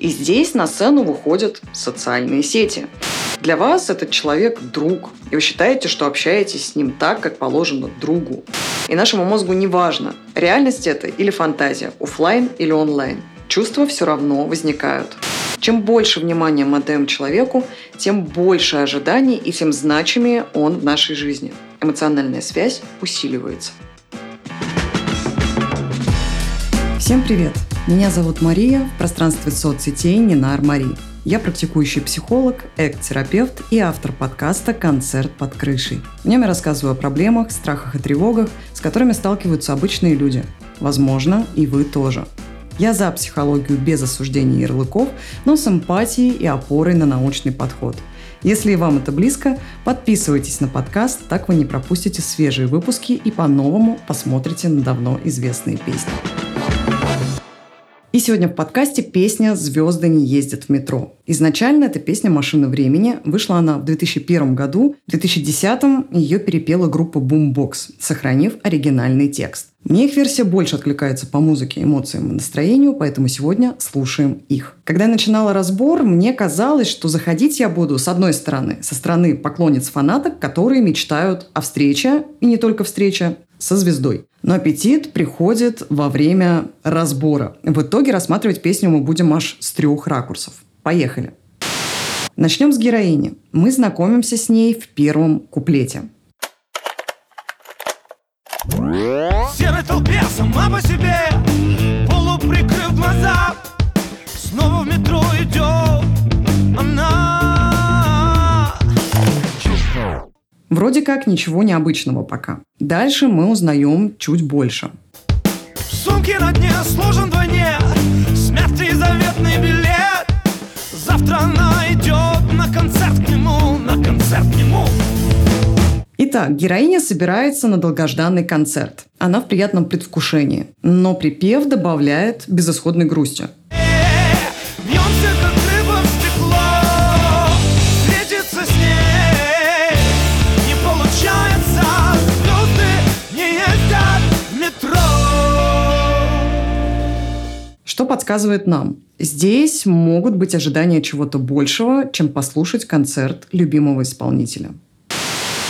И здесь на сцену выходят социальные сети. Для вас этот человек – друг, и вы считаете, что общаетесь с ним так, как положено другу. И нашему мозгу не важно, реальность это или фантазия, офлайн или онлайн. Чувства все равно возникают. Чем больше внимания мы отдаем человеку, тем больше ожиданий и тем значимее он в нашей жизни. Эмоциональная связь усиливается. Всем привет! Меня зовут Мария, в пространстве соцсетей Нинар Мари. Я практикующий психолог, эк-терапевт и автор подкаста «Концерт под крышей». В нем я рассказываю о проблемах, страхах и тревогах, с которыми сталкиваются обычные люди. Возможно, и вы тоже. Я за психологию без осуждения ярлыков, но с эмпатией и опорой на научный подход. Если и вам это близко, подписывайтесь на подкаст, так вы не пропустите свежие выпуски и по-новому посмотрите на давно известные песни. И сегодня в подкасте песня «Звезды не ездят в метро». Изначально эта песня «Машина времени». Вышла она в 2001 году. В 2010 ее перепела группа Boombox, сохранив оригинальный текст. Мне их версия больше откликается по музыке, эмоциям и настроению, поэтому сегодня слушаем их. Когда я начинала разбор, мне казалось, что заходить я буду, с одной стороны, со стороны поклонниц-фанаток, которые мечтают о встрече, и не только встрече, со звездой. Но аппетит приходит во время разбора. В итоге рассматривать песню мы будем аж с трех ракурсов. Поехали. Начнем с героини. Мы знакомимся с ней в первом куплете. Серой толпе сама по себе, полуприкрыв глаза, снова в метро идет она. Вроде как ничего необычного пока. Дальше мы узнаем чуть больше. В сумке на дне сложен вдвойне Смятый заветный билет Завтра она идет на концерт к нему На концерт к нему Итак, героиня собирается на долгожданный концерт. Она в приятном предвкушении. Но припев добавляет безысходной грусти. Подсказывает нам? Здесь могут быть ожидания чего-то большего, чем послушать концерт любимого исполнителя.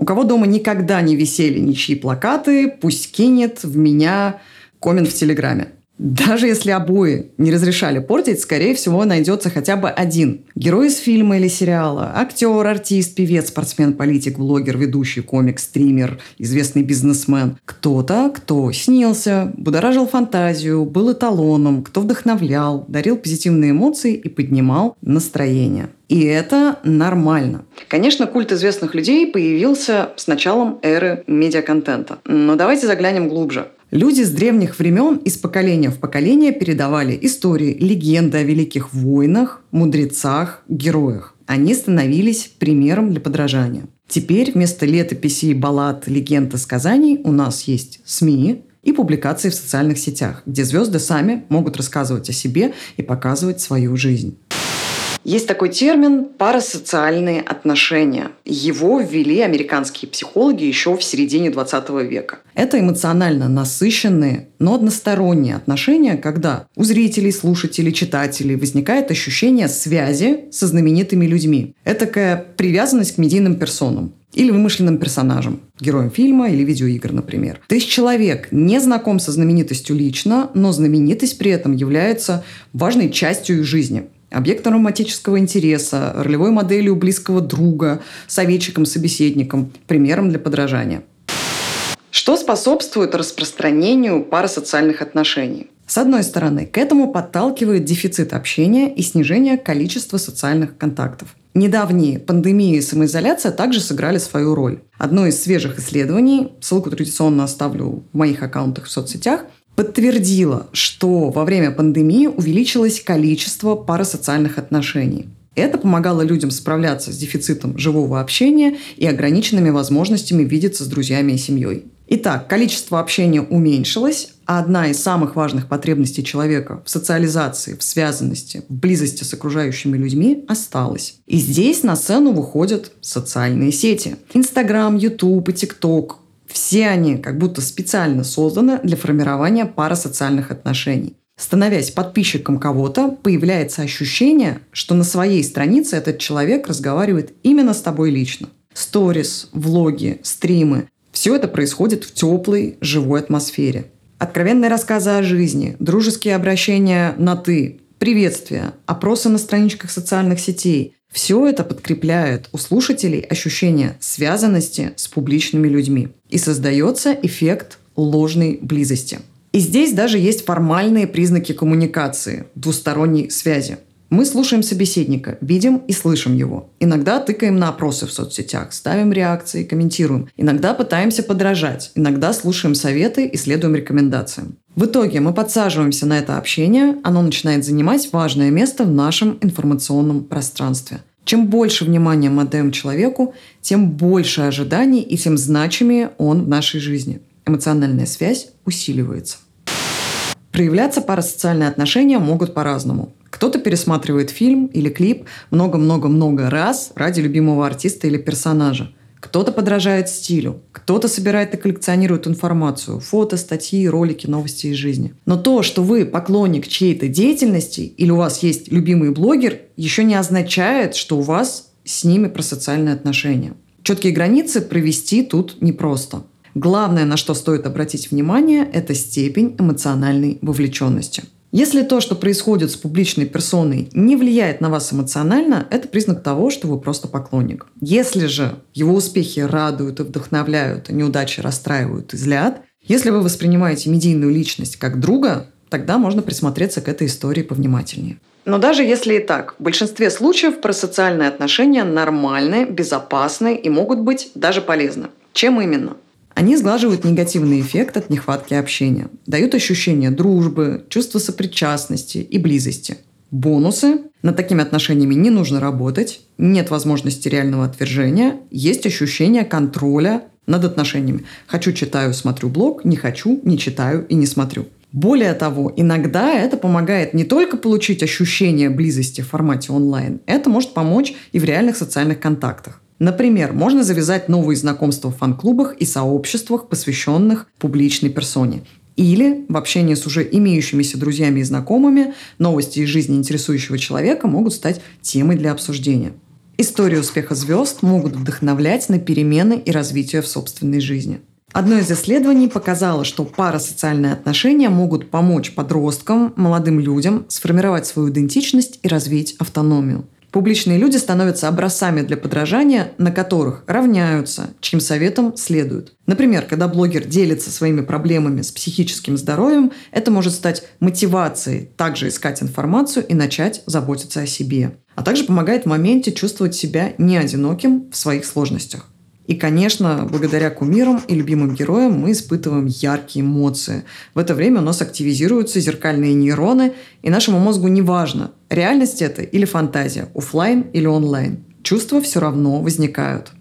У кого дома никогда не висели ничьи плакаты, пусть кинет в меня коммент в Телеграме. Даже если обои не разрешали портить, скорее всего, найдется хотя бы один. Герой из фильма или сериала, актер, артист, певец, спортсмен, политик, блогер, ведущий, комик, стример, известный бизнесмен. Кто-то, кто снился, будоражил фантазию, был эталоном, кто вдохновлял, дарил позитивные эмоции и поднимал настроение. И это нормально. Конечно, культ известных людей появился с началом эры медиаконтента. Но давайте заглянем глубже. Люди с древних времен из поколения в поколение передавали истории, легенды о великих воинах, мудрецах, героях. Они становились примером для подражания. Теперь вместо летописей, баллад, легенд и сказаний у нас есть СМИ, и публикации в социальных сетях, где звезды сами могут рассказывать о себе и показывать свою жизнь. Есть такой термин парасоциальные отношения. Его ввели американские психологи еще в середине 20 века. Это эмоционально насыщенные, но односторонние отношения, когда у зрителей, слушателей, читателей возникает ощущение связи со знаменитыми людьми. Это такая привязанность к медийным персонам или вымышленным персонажем, героем фильма или видеоигр, например. То есть человек не знаком со знаменитостью лично, но знаменитость при этом является важной частью их жизни объектом романтического интереса, ролевой моделью близкого друга, советчиком-собеседником, примером для подражания. Что способствует распространению парасоциальных отношений? С одной стороны, к этому подталкивает дефицит общения и снижение количества социальных контактов. Недавние пандемии и самоизоляция также сыграли свою роль. Одно из свежих исследований, ссылку традиционно оставлю в моих аккаунтах в соцсетях, подтвердила, что во время пандемии увеличилось количество парасоциальных отношений. Это помогало людям справляться с дефицитом живого общения и ограниченными возможностями видеться с друзьями и семьей. Итак, количество общения уменьшилось, а одна из самых важных потребностей человека в социализации, в связанности, в близости с окружающими людьми осталась. И здесь на сцену выходят социальные сети. Инстаграм, Ютуб и ТикТок все они как будто специально созданы для формирования парасоциальных отношений. Становясь подписчиком кого-то, появляется ощущение, что на своей странице этот человек разговаривает именно с тобой лично. Сторис, влоги, стримы – все это происходит в теплой, живой атмосфере. Откровенные рассказы о жизни, дружеские обращения на «ты», приветствия, опросы на страничках социальных сетей – все это подкрепляет у слушателей ощущение связанности с публичными людьми. И создается эффект ложной близости. И здесь даже есть формальные признаки коммуникации, двусторонней связи. Мы слушаем собеседника, видим и слышим его. Иногда тыкаем на опросы в соцсетях, ставим реакции, комментируем. Иногда пытаемся подражать, иногда слушаем советы и следуем рекомендациям. В итоге мы подсаживаемся на это общение, оно начинает занимать важное место в нашем информационном пространстве. Чем больше внимания мы отдаем человеку, тем больше ожиданий и тем значимее он в нашей жизни. Эмоциональная связь усиливается. Проявляться парасоциальные отношения могут по-разному. Кто-то пересматривает фильм или клип много-много-много раз ради любимого артиста или персонажа. Кто-то подражает стилю, кто-то собирает и коллекционирует информацию, фото, статьи, ролики, новости из жизни. Но то, что вы поклонник чьей-то деятельности или у вас есть любимый блогер, еще не означает, что у вас с ними про социальные отношения. Четкие границы провести тут непросто. Главное, на что стоит обратить внимание, это степень эмоциональной вовлеченности. Если то, что происходит с публичной персоной, не влияет на вас эмоционально, это признак того, что вы просто поклонник. Если же его успехи радуют и вдохновляют, а неудачи расстраивают и злят, если вы воспринимаете медийную личность как друга, тогда можно присмотреться к этой истории повнимательнее. Но даже если и так, в большинстве случаев просоциальные отношения нормальны, безопасны и могут быть даже полезны. Чем именно? Они сглаживают негативный эффект от нехватки общения, дают ощущение дружбы, чувство сопричастности и близости. Бонусы – над такими отношениями не нужно работать, нет возможности реального отвержения, есть ощущение контроля над отношениями. Хочу – читаю, смотрю блог, не хочу – не читаю и не смотрю. Более того, иногда это помогает не только получить ощущение близости в формате онлайн, это может помочь и в реальных социальных контактах. Например, можно завязать новые знакомства в фан-клубах и сообществах, посвященных публичной персоне. Или в общении с уже имеющимися друзьями и знакомыми новости из жизни интересующего человека могут стать темой для обсуждения. Истории успеха звезд могут вдохновлять на перемены и развитие в собственной жизни. Одно из исследований показало, что парасоциальные отношения могут помочь подросткам, молодым людям сформировать свою идентичность и развить автономию. Публичные люди становятся образцами для подражания, на которых равняются, чьим советом следуют. Например, когда блогер делится своими проблемами с психическим здоровьем, это может стать мотивацией также искать информацию и начать заботиться о себе. А также помогает в моменте чувствовать себя не одиноким в своих сложностях. И, конечно, благодаря кумирам и любимым героям мы испытываем яркие эмоции. В это время у нас активизируются зеркальные нейроны, и нашему мозгу не важно, реальность это или фантазия, офлайн или онлайн. Чувства все равно возникают.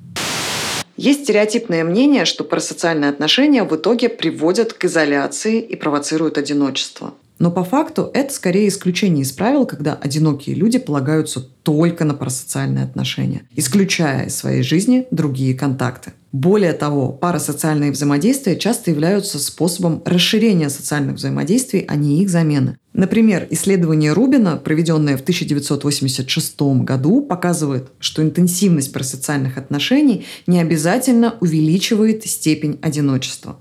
Есть стереотипное мнение, что парасоциальные отношения в итоге приводят к изоляции и провоцируют одиночество. Но по факту это скорее исключение из правил, когда одинокие люди полагаются только на парасоциальные отношения, исключая из своей жизни другие контакты. Более того, парасоциальные взаимодействия часто являются способом расширения социальных взаимодействий, а не их замены. Например, исследование Рубина, проведенное в 1986 году, показывает, что интенсивность парасоциальных отношений не обязательно увеличивает степень одиночества.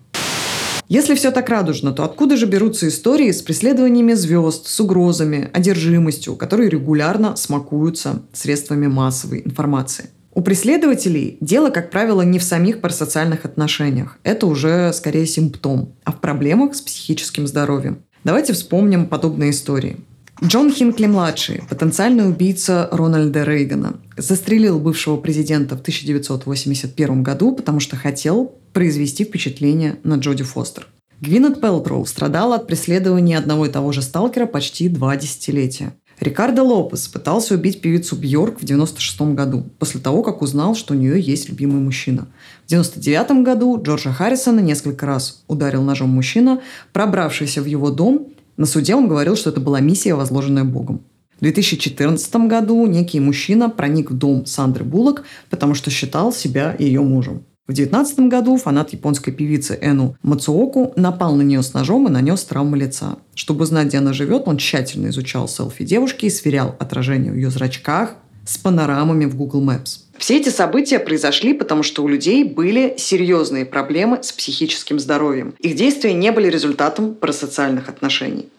Если все так радужно, то откуда же берутся истории с преследованиями звезд, с угрозами, одержимостью, которые регулярно смакуются средствами массовой информации? У преследователей дело, как правило, не в самих парасоциальных отношениях. Это уже скорее симптом, а в проблемах с психическим здоровьем. Давайте вспомним подобные истории. Джон Хинкли-младший, потенциальный убийца Рональда Рейгана, застрелил бывшего президента в 1981 году, потому что хотел произвести впечатление на Джоди Фостер. Гвинет Пелтроу страдала от преследования одного и того же сталкера почти два десятилетия. Рикардо Лопес пытался убить певицу Бьорк в 1996 году, после того, как узнал, что у нее есть любимый мужчина. В 1999 году Джорджа Харрисона несколько раз ударил ножом мужчина, пробравшийся в его дом. На суде он говорил, что это была миссия, возложенная Богом. В 2014 году некий мужчина проник в дом Сандры Буллок, потому что считал себя ее мужем. В В 19 году фанат японской певицы Эну Мацуоку напал на нее с ножом и нанес травму лица. Чтобы узнать, где она живет, он тщательно изучал селфи девушки и сверял отражение в ее зрачках с панорамами в Google Maps. Все эти события произошли, потому что у людей были серьезные проблемы с психическим здоровьем. Их действия не были результатом парасоциальных отношений.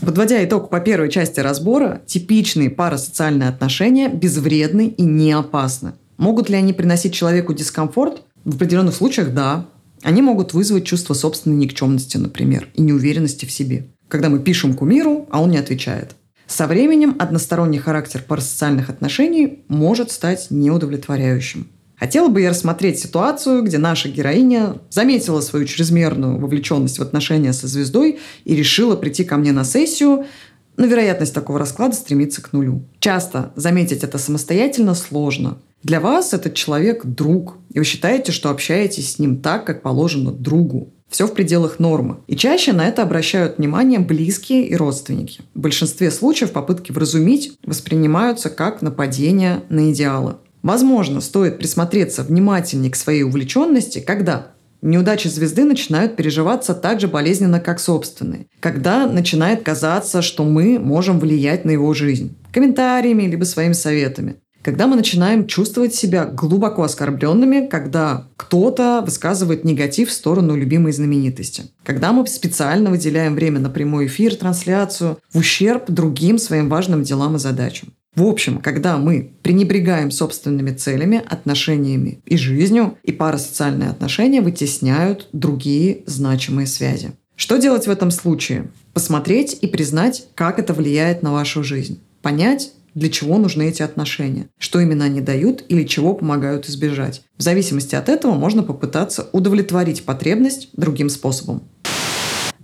Подводя итог по первой части разбора, типичные парасоциальные отношения безвредны и не опасны. Могут ли они приносить человеку дискомфорт? В определенных случаях – да. Они могут вызвать чувство собственной никчемности, например, и неуверенности в себе. Когда мы пишем кумиру, а он не отвечает. Со временем односторонний характер парасоциальных отношений может стать неудовлетворяющим. Хотела бы я рассмотреть ситуацию, где наша героиня заметила свою чрезмерную вовлеченность в отношения со звездой и решила прийти ко мне на сессию, но вероятность такого расклада стремится к нулю. Часто заметить это самостоятельно сложно. Для вас этот человек – друг, и вы считаете, что общаетесь с ним так, как положено другу. Все в пределах нормы. И чаще на это обращают внимание близкие и родственники. В большинстве случаев попытки вразумить воспринимаются как нападение на идеалы. Возможно, стоит присмотреться внимательнее к своей увлеченности, когда неудачи звезды начинают переживаться так же болезненно, как собственные. Когда начинает казаться, что мы можем влиять на его жизнь комментариями либо своими советами. Когда мы начинаем чувствовать себя глубоко оскорбленными, когда кто-то высказывает негатив в сторону любимой знаменитости. Когда мы специально выделяем время на прямой эфир, трансляцию, в ущерб другим своим важным делам и задачам. В общем, когда мы пренебрегаем собственными целями, отношениями и жизнью, и парасоциальные отношения вытесняют другие значимые связи. Что делать в этом случае? Посмотреть и признать, как это влияет на вашу жизнь. Понять, для чего нужны эти отношения, что именно они дают или чего помогают избежать. В зависимости от этого можно попытаться удовлетворить потребность другим способом.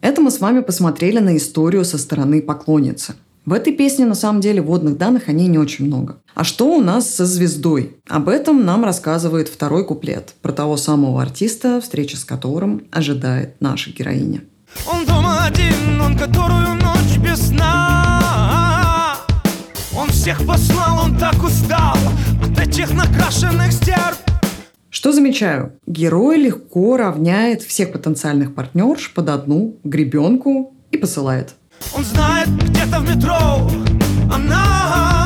Это мы с вами посмотрели на историю со стороны поклонницы. В этой песне на самом деле водных данных о ней не очень много. А что у нас со звездой? Об этом нам рассказывает второй куплет про того самого артиста, встреча с которым ожидает наша героиня. Он дома один, он которую ночь без сна всех послал, он так устал от этих накрашенных стерв что замечаю? Герой легко равняет всех потенциальных партнерш под одну гребенку и посылает. Он знает, где-то в метро она.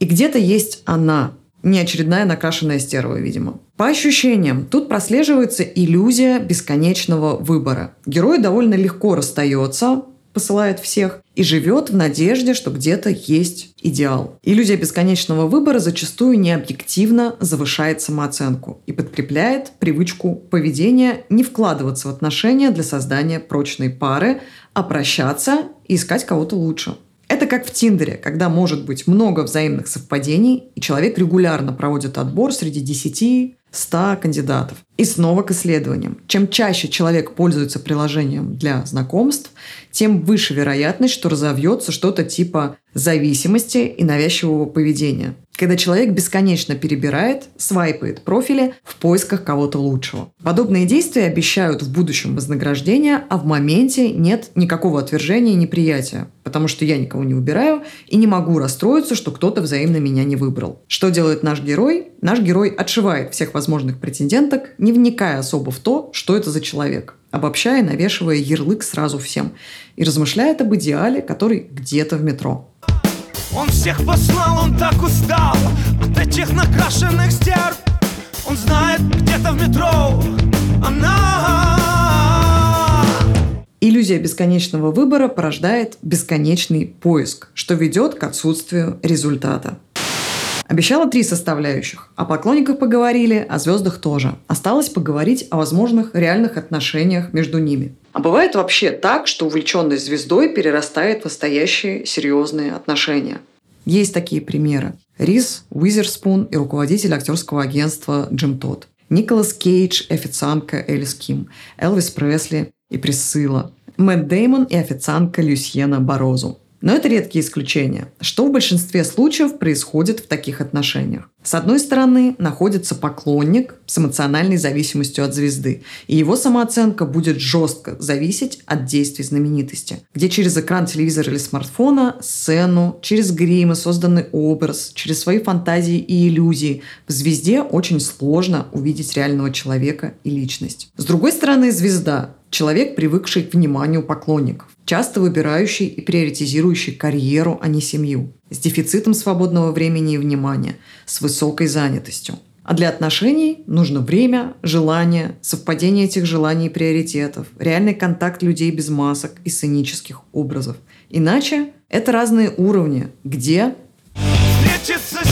И где-то есть она. Не очередная накрашенная стерва, видимо. По ощущениям, тут прослеживается иллюзия бесконечного выбора. Герой довольно легко расстается, посылает всех, и живет в надежде, что где-то есть идеал. Иллюзия бесконечного выбора зачастую необъективно завышает самооценку и подкрепляет привычку поведения не вкладываться в отношения для создания прочной пары, а прощаться и искать кого-то лучше. Это как в Тиндере, когда может быть много взаимных совпадений, и человек регулярно проводит отбор среди 10, 100 кандидатов. И снова к исследованиям. Чем чаще человек пользуется приложением для знакомств, тем выше вероятность, что разовьется что-то типа зависимости и навязчивого поведения когда человек бесконечно перебирает, свайпает профили в поисках кого-то лучшего. Подобные действия обещают в будущем вознаграждение, а в моменте нет никакого отвержения и неприятия, потому что я никого не убираю и не могу расстроиться, что кто-то взаимно меня не выбрал. Что делает наш герой? Наш герой отшивает всех возможных претенденток, не вникая особо в то, что это за человек обобщая, навешивая ярлык сразу всем, и размышляет об идеале, который где-то в метро. Он всех послал, он так устал От этих накрашенных стерв Он знает, где-то в метро Она Иллюзия бесконечного выбора порождает бесконечный поиск, что ведет к отсутствию результата. Обещала три составляющих. О поклонниках поговорили, о звездах тоже. Осталось поговорить о возможных реальных отношениях между ними. А бывает вообще так, что увлеченность звездой перерастает в настоящие серьезные отношения. Есть такие примеры. Рис Уизерспун и руководитель актерского агентства Джим Тодд. Николас Кейдж и официантка Элис Ким. Элвис Пресли и Присыла. Мэтт Деймон и официантка Люсьена Борозу. Но это редкие исключения. Что в большинстве случаев происходит в таких отношениях? С одной стороны, находится поклонник с эмоциональной зависимостью от звезды, и его самооценка будет жестко зависеть от действий знаменитости, где через экран телевизора или смартфона, сцену, через гримы, созданный образ, через свои фантазии и иллюзии в звезде очень сложно увидеть реального человека и личность. С другой стороны, звезда Человек, привыкший к вниманию поклонников, часто выбирающий и приоритизирующий карьеру, а не семью, с дефицитом свободного времени и внимания, с высокой занятостью. А для отношений нужно время, желание, совпадение этих желаний и приоритетов, реальный контакт людей без масок и сценических образов. Иначе это разные уровни, где Встретиться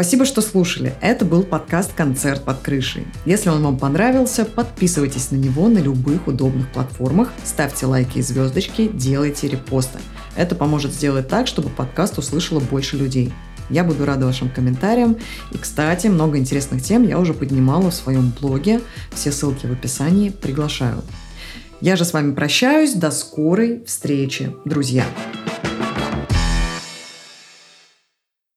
Спасибо, что слушали. Это был подкаст «Концерт под крышей». Если он вам понравился, подписывайтесь на него на любых удобных платформах, ставьте лайки и звездочки, делайте репосты. Это поможет сделать так, чтобы подкаст услышало больше людей. Я буду рада вашим комментариям. И, кстати, много интересных тем я уже поднимала в своем блоге. Все ссылки в описании. Приглашаю. Я же с вами прощаюсь. До скорой встречи, друзья.